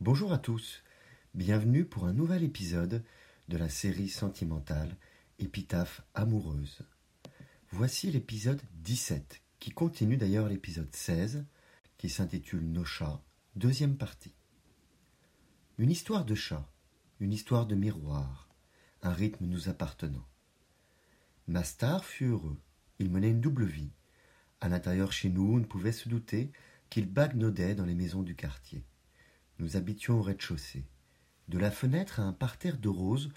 Bonjour à tous, bienvenue pour un nouvel épisode de la série sentimentale Épitaphe amoureuse. Voici l'épisode 17, qui continue d'ailleurs l'épisode 16, qui s'intitule Nos chats, deuxième partie. Une histoire de chat, une histoire de miroir, un rythme nous appartenant. Mastar fut heureux, il menait une double vie. À l'intérieur chez nous, on ne pouvait se douter qu'il bagnaudait dans les maisons du quartier. Nous habitions au rez-de-chaussée. De la fenêtre à un parterre de roses,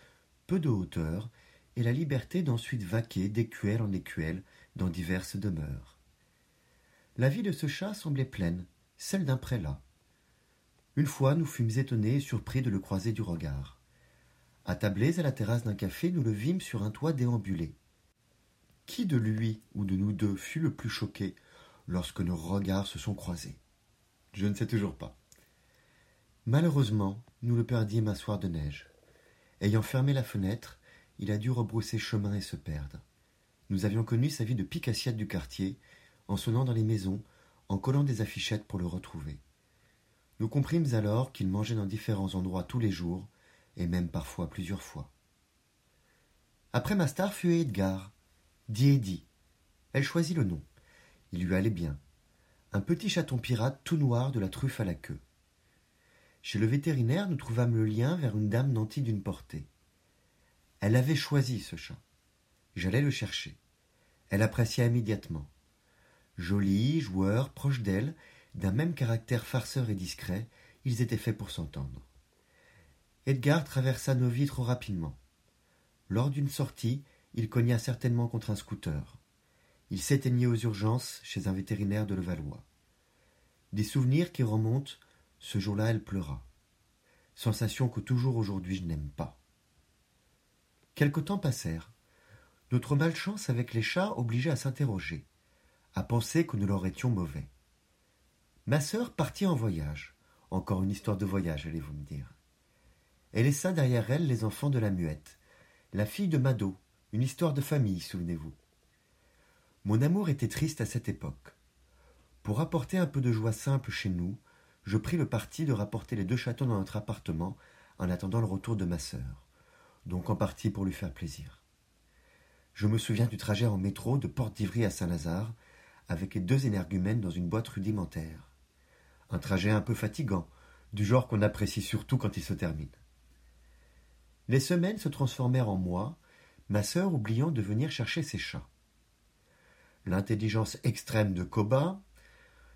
peu de hauteur, et la liberté d'ensuite vaquer d'écuelle en écuelle dans diverses demeures. La vie de ce chat semblait pleine, celle d'un prélat. Une fois, nous fûmes étonnés et surpris de le croiser du regard. Attablés à la terrasse d'un café, nous le vîmes sur un toit déambulé. Qui de lui ou de nous deux fut le plus choqué lorsque nos regards se sont croisés? Je ne sais toujours pas. Malheureusement, nous le perdîmes un soir de neige. Ayant fermé la fenêtre, il a dû rebrousser chemin et se perdre. Nous avions connu sa vie de picassiette du quartier, en sonnant dans les maisons, en collant des affichettes pour le retrouver. Nous comprîmes alors qu'il mangeait dans différents endroits tous les jours, et même parfois plusieurs fois. Après ma star fut Edgar, dit Eddie. Elle choisit le nom. Il lui allait bien. Un petit chaton pirate tout noir de la truffe à la queue. Chez le vétérinaire, nous trouvâmes le lien vers une dame nantie d'une portée. Elle avait choisi ce chat. J'allais le chercher. Elle apprécia immédiatement. Joli, joueur, proche d'elle, d'un même caractère farceur et discret, ils étaient faits pour s'entendre. Edgar traversa nos vies trop rapidement. Lors d'une sortie, il cogna certainement contre un scooter. Il s'éteignit aux urgences chez un vétérinaire de Levallois. Des souvenirs qui remontent, ce jour-là elle pleura. Sensation que toujours aujourd'hui je n'aime pas. Quelque temps passèrent. Notre malchance avec les chats obligeait à s'interroger, à penser que nous leur étions mauvais. Ma sœur partit en voyage. Encore une histoire de voyage, allez-vous me dire. Elle laissa derrière elle les enfants de la muette, la fille de Mado, une histoire de famille, souvenez-vous. Mon amour était triste à cette époque. Pour apporter un peu de joie simple chez nous, je pris le parti de rapporter les deux chatons dans notre appartement en attendant le retour de ma sœur, donc en partie pour lui faire plaisir. Je me souviens du trajet en métro de Porte d'Ivry à Saint-Lazare, avec les deux énergumènes dans une boîte rudimentaire. Un trajet un peu fatigant, du genre qu'on apprécie surtout quand il se termine. Les semaines se transformèrent en mois, ma sœur oubliant de venir chercher ses chats. L'intelligence extrême de Koba,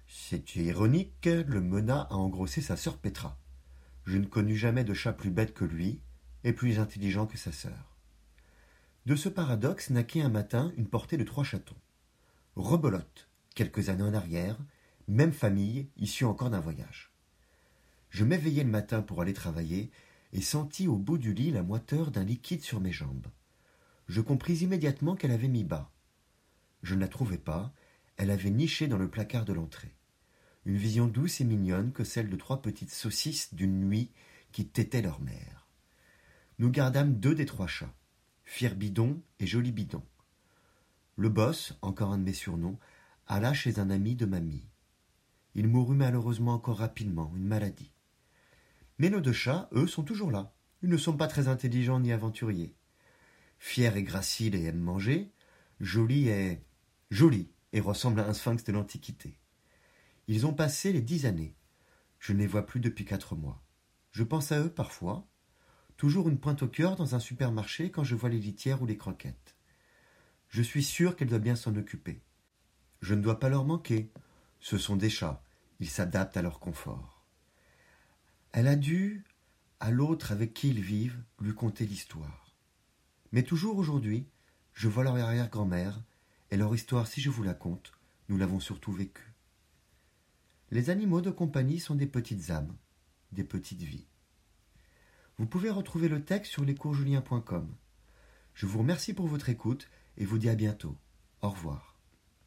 c'est ironique, le mena à engrosser sa sœur Petra. Je ne connus jamais de chat plus bête que lui, et plus intelligent que sa sœur. De ce paradoxe naquit un matin une portée de trois chatons. Rebelote, quelques années en arrière, même famille, issue encore d'un voyage. Je m'éveillai le matin pour aller travailler et sentis au bout du lit la moiteur d'un liquide sur mes jambes. Je compris immédiatement qu'elle avait mis bas. Je ne la trouvais pas, elle avait niché dans le placard de l'entrée. Une vision douce et mignonne que celle de trois petites saucisses d'une nuit qui tétaient leur mère. Nous gardâmes deux des trois chats, Fier Bidon et Joli Bidon. Le boss, encore un de mes surnoms, alla chez un ami de mamie. Il mourut malheureusement encore rapidement, une maladie. Mais nos deux chats, eux, sont toujours là. Ils ne sont pas très intelligents ni aventuriers. Fier et gracile et aime manger, Joli est joli et ressemble à un sphinx de l'Antiquité. Ils ont passé les dix années. Je ne les vois plus depuis quatre mois. Je pense à eux parfois, toujours une pointe au cœur dans un supermarché quand je vois les litières ou les croquettes. Je suis sûr qu'elle doit bien s'en occuper. Je ne dois pas leur manquer. Ce sont des chats, ils s'adaptent à leur confort. Elle a dû, à l'autre avec qui ils vivent, lui conter l'histoire. Mais toujours aujourd'hui, je vois leur arrière-grand-mère, et leur histoire, si je vous la conte, nous l'avons surtout vécue. Les animaux de compagnie sont des petites âmes, des petites vies. Vous pouvez retrouver le texte sur lescoursjulien.com. Je vous remercie pour votre écoute et vous dis à bientôt. Au revoir.